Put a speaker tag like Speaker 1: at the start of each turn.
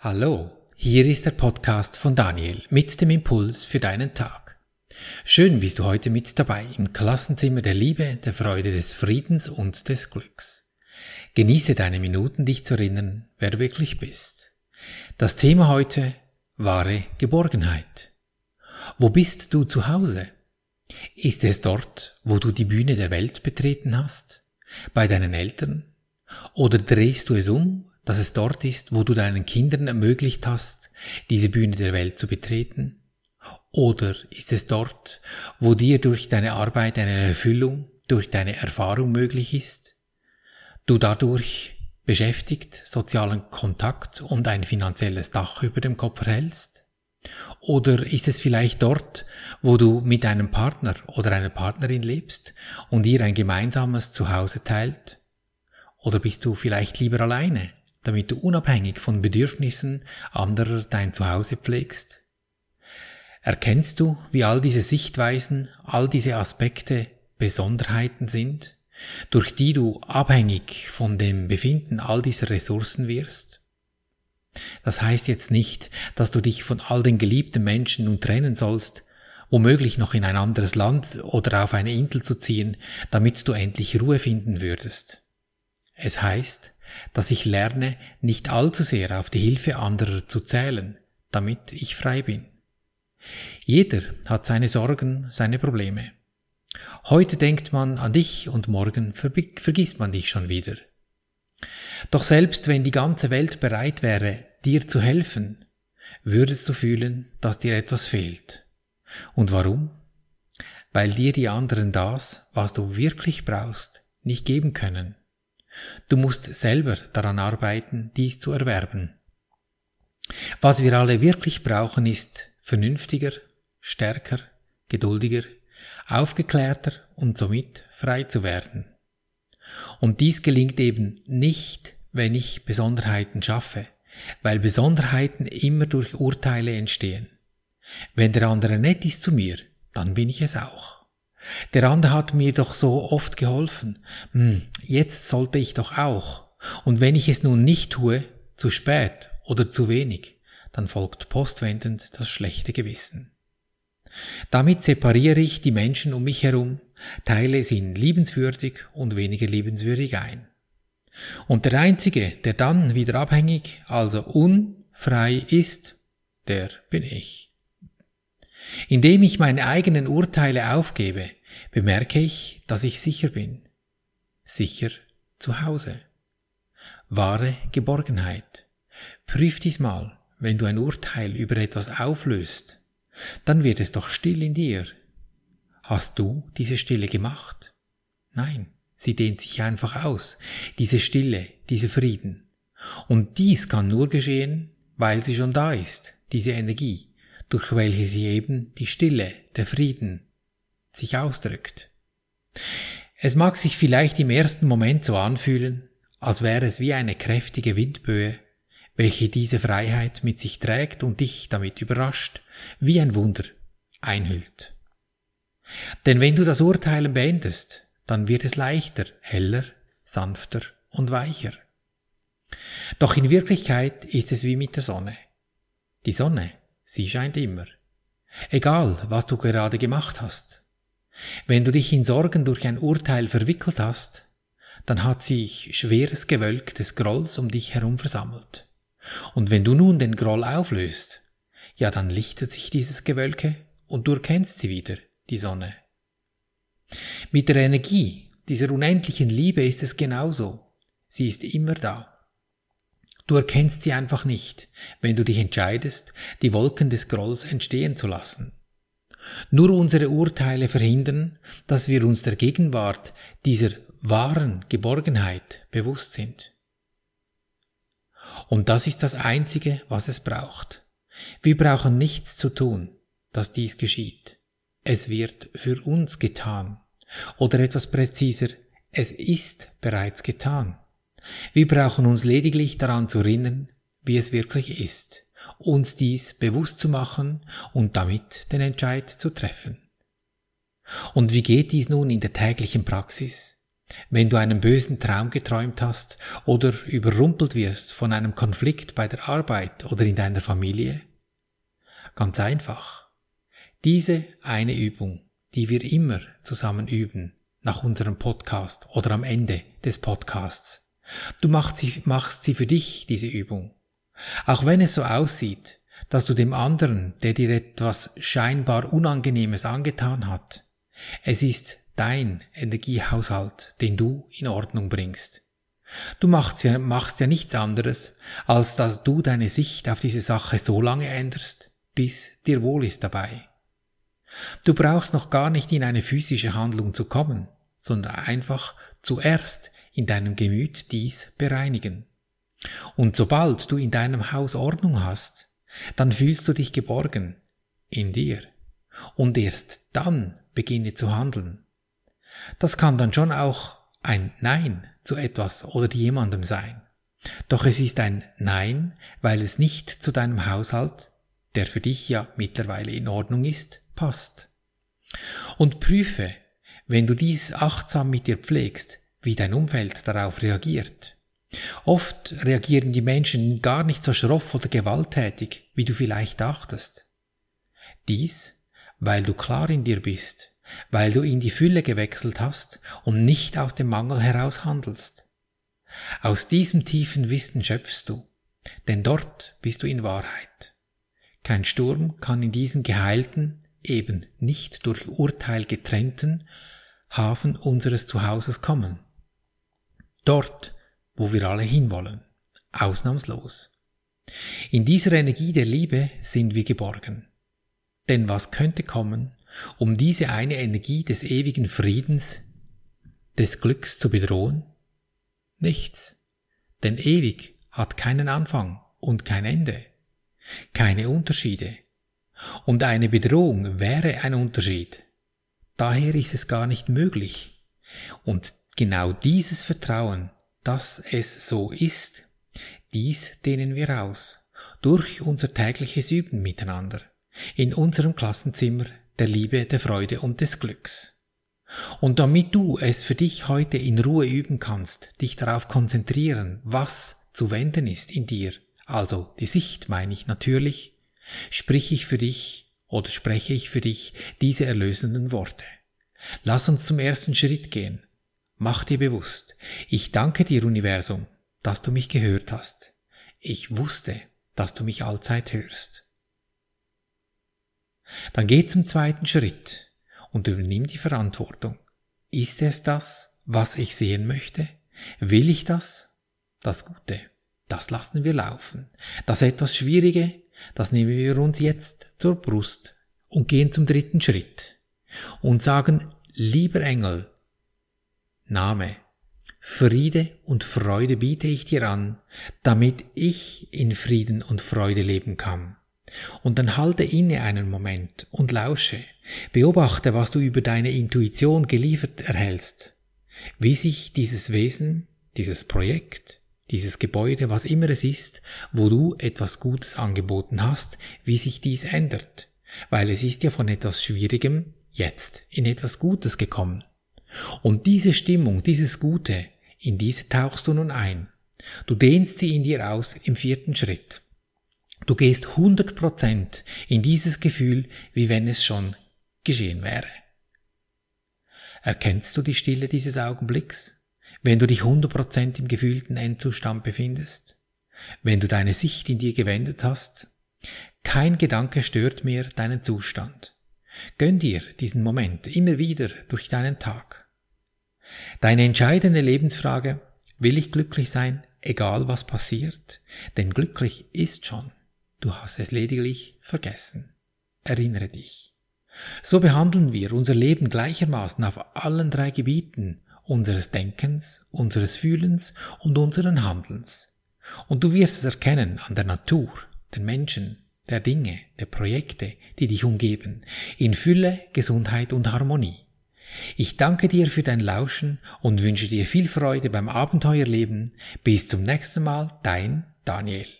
Speaker 1: Hallo, hier ist der Podcast von Daniel mit dem Impuls für deinen Tag. Schön bist du heute mit dabei im Klassenzimmer der Liebe, der Freude, des Friedens und des Glücks. Genieße deine Minuten, dich zu erinnern, wer du wirklich bist. Das Thema heute wahre Geborgenheit. Wo bist du zu Hause? Ist es dort, wo du die Bühne der Welt betreten hast? Bei deinen Eltern? Oder drehst du es um dass es dort ist, wo du deinen Kindern ermöglicht hast, diese Bühne der Welt zu betreten? Oder ist es dort, wo dir durch deine Arbeit eine Erfüllung, durch deine Erfahrung möglich ist? Du dadurch beschäftigt, sozialen Kontakt und ein finanzielles Dach über dem Kopf erhältst? Oder ist es vielleicht dort, wo du mit einem Partner oder einer Partnerin lebst und ihr ein gemeinsames Zuhause teilt? Oder bist du vielleicht lieber alleine damit du unabhängig von Bedürfnissen anderer dein Zuhause pflegst? Erkennst du, wie all diese Sichtweisen, all diese Aspekte Besonderheiten sind, durch die du abhängig von dem Befinden all dieser Ressourcen wirst? Das heißt jetzt nicht, dass du dich von all den geliebten Menschen nun trennen sollst, womöglich noch in ein anderes Land oder auf eine Insel zu ziehen, damit du endlich Ruhe finden würdest. Es heißt, dass ich lerne, nicht allzu sehr auf die Hilfe anderer zu zählen, damit ich frei bin. Jeder hat seine Sorgen, seine Probleme. Heute denkt man an dich und morgen vergisst man dich schon wieder. Doch selbst wenn die ganze Welt bereit wäre, dir zu helfen, würdest du fühlen, dass dir etwas fehlt. Und warum? Weil dir die anderen das, was du wirklich brauchst, nicht geben können. Du musst selber daran arbeiten, dies zu erwerben. Was wir alle wirklich brauchen, ist vernünftiger, stärker, geduldiger, aufgeklärter und somit frei zu werden. Und dies gelingt eben nicht, wenn ich Besonderheiten schaffe, weil Besonderheiten immer durch Urteile entstehen. Wenn der andere nett ist zu mir, dann bin ich es auch. Der andere hat mir doch so oft geholfen. Hm, jetzt sollte ich doch auch. Und wenn ich es nun nicht tue, zu spät oder zu wenig, dann folgt postwendend das schlechte Gewissen. Damit separiere ich die Menschen um mich herum, teile sie in liebenswürdig und weniger liebenswürdig ein. Und der Einzige, der dann wieder abhängig, also unfrei ist, der bin ich. Indem ich meine eigenen Urteile aufgebe, bemerke ich, dass ich sicher bin. Sicher zu Hause. Wahre Geborgenheit. Prüf dies mal, wenn du ein Urteil über etwas auflöst, dann wird es doch still in dir. Hast du diese Stille gemacht? Nein, sie dehnt sich einfach aus, diese Stille, dieser Frieden. Und dies kann nur geschehen, weil sie schon da ist, diese Energie, durch welche sie eben die Stille, der Frieden, sich ausdrückt. Es mag sich vielleicht im ersten Moment so anfühlen, als wäre es wie eine kräftige Windböe, welche diese Freiheit mit sich trägt und dich damit überrascht, wie ein Wunder einhüllt. Denn wenn du das Urteilen beendest, dann wird es leichter, heller, sanfter und weicher. Doch in Wirklichkeit ist es wie mit der Sonne. Die Sonne, sie scheint immer. Egal, was du gerade gemacht hast. Wenn du dich in Sorgen durch ein Urteil verwickelt hast, dann hat sich schweres Gewölk des Grolls um dich herum versammelt. Und wenn du nun den Groll auflöst, ja, dann lichtet sich dieses Gewölke und du erkennst sie wieder, die Sonne. Mit der Energie dieser unendlichen Liebe ist es genauso. Sie ist immer da. Du erkennst sie einfach nicht, wenn du dich entscheidest, die Wolken des Grolls entstehen zu lassen. Nur unsere Urteile verhindern, dass wir uns der Gegenwart dieser wahren Geborgenheit bewusst sind. Und das ist das Einzige, was es braucht. Wir brauchen nichts zu tun, dass dies geschieht. Es wird für uns getan. Oder etwas präziser, es ist bereits getan. Wir brauchen uns lediglich daran zu erinnern, wie es wirklich ist uns dies bewusst zu machen und damit den Entscheid zu treffen. Und wie geht dies nun in der täglichen Praxis? wenn du einen bösen Traum geträumt hast oder überrumpelt wirst von einem Konflikt bei der Arbeit oder in deiner Familie? Ganz einfach. Diese eine Übung, die wir immer zusammen üben, nach unserem Podcast oder am Ende des Podcasts. Du machst sie, machst sie für dich, diese Übung. Auch wenn es so aussieht, dass du dem anderen, der dir etwas scheinbar Unangenehmes angetan hat, es ist dein Energiehaushalt, den du in Ordnung bringst. Du machst ja, machst ja nichts anderes, als dass du deine Sicht auf diese Sache so lange änderst, bis dir wohl ist dabei. Du brauchst noch gar nicht in eine physische Handlung zu kommen, sondern einfach zuerst in deinem Gemüt dies bereinigen. Und sobald du in deinem Haus Ordnung hast, dann fühlst du dich geborgen in dir. Und erst dann beginne zu handeln. Das kann dann schon auch ein Nein zu etwas oder jemandem sein. Doch es ist ein Nein, weil es nicht zu deinem Haushalt, der für dich ja mittlerweile in Ordnung ist, passt. Und prüfe, wenn du dies achtsam mit dir pflegst, wie dein Umfeld darauf reagiert. Oft reagieren die Menschen gar nicht so schroff oder gewalttätig, wie du vielleicht dachtest. Dies, weil du klar in dir bist, weil du in die Fülle gewechselt hast und nicht aus dem Mangel heraus handelst. Aus diesem tiefen Wissen schöpfst du, denn dort bist du in Wahrheit. Kein Sturm kann in diesen geheilten, eben nicht durch Urteil getrennten Hafen unseres Zuhauses kommen. Dort, wo wir alle hinwollen, ausnahmslos. In dieser Energie der Liebe sind wir geborgen. Denn was könnte kommen, um diese eine Energie des ewigen Friedens, des Glücks zu bedrohen? Nichts. Denn ewig hat keinen Anfang und kein Ende, keine Unterschiede. Und eine Bedrohung wäre ein Unterschied. Daher ist es gar nicht möglich. Und genau dieses Vertrauen, dass es so ist, dies dehnen wir aus, durch unser tägliches Üben miteinander, in unserem Klassenzimmer der Liebe, der Freude und des Glücks. Und damit du es für dich heute in Ruhe üben kannst, dich darauf konzentrieren, was zu wenden ist in dir, also die Sicht meine ich natürlich, sprich ich für dich oder spreche ich für dich diese erlösenden Worte. Lass uns zum ersten Schritt gehen. Mach dir bewusst, ich danke dir Universum, dass du mich gehört hast. Ich wusste, dass du mich allzeit hörst. Dann geh zum zweiten Schritt und übernimm die Verantwortung. Ist es das, was ich sehen möchte? Will ich das? Das Gute, das lassen wir laufen. Das etwas Schwierige, das nehmen wir uns jetzt zur Brust und gehen zum dritten Schritt und sagen, lieber Engel, Name, Friede und Freude biete ich dir an, damit ich in Frieden und Freude leben kann. Und dann halte inne einen Moment und lausche. Beobachte, was du über deine Intuition geliefert erhältst. Wie sich dieses Wesen, dieses Projekt, dieses Gebäude, was immer es ist, wo du etwas Gutes angeboten hast, wie sich dies ändert. Weil es ist ja von etwas Schwierigem jetzt in etwas Gutes gekommen. Und diese Stimmung, dieses Gute, in diese tauchst du nun ein. Du dehnst sie in dir aus im vierten Schritt. Du gehst 100% in dieses Gefühl, wie wenn es schon geschehen wäre. Erkennst du die Stille dieses Augenblicks, wenn du dich 100% im gefühlten Endzustand befindest? Wenn du deine Sicht in dir gewendet hast? Kein Gedanke stört mehr deinen Zustand. Gönn dir diesen Moment immer wieder durch deinen Tag. Deine entscheidende Lebensfrage, will ich glücklich sein, egal was passiert? Denn glücklich ist schon. Du hast es lediglich vergessen. Erinnere dich. So behandeln wir unser Leben gleichermaßen auf allen drei Gebieten unseres Denkens, unseres Fühlens und unseren Handelns. Und du wirst es erkennen an der Natur, den Menschen, der Dinge, der Projekte, die dich umgeben, in Fülle, Gesundheit und Harmonie. Ich danke dir für dein Lauschen und wünsche dir viel Freude beim Abenteuerleben. Bis zum nächsten Mal, dein Daniel.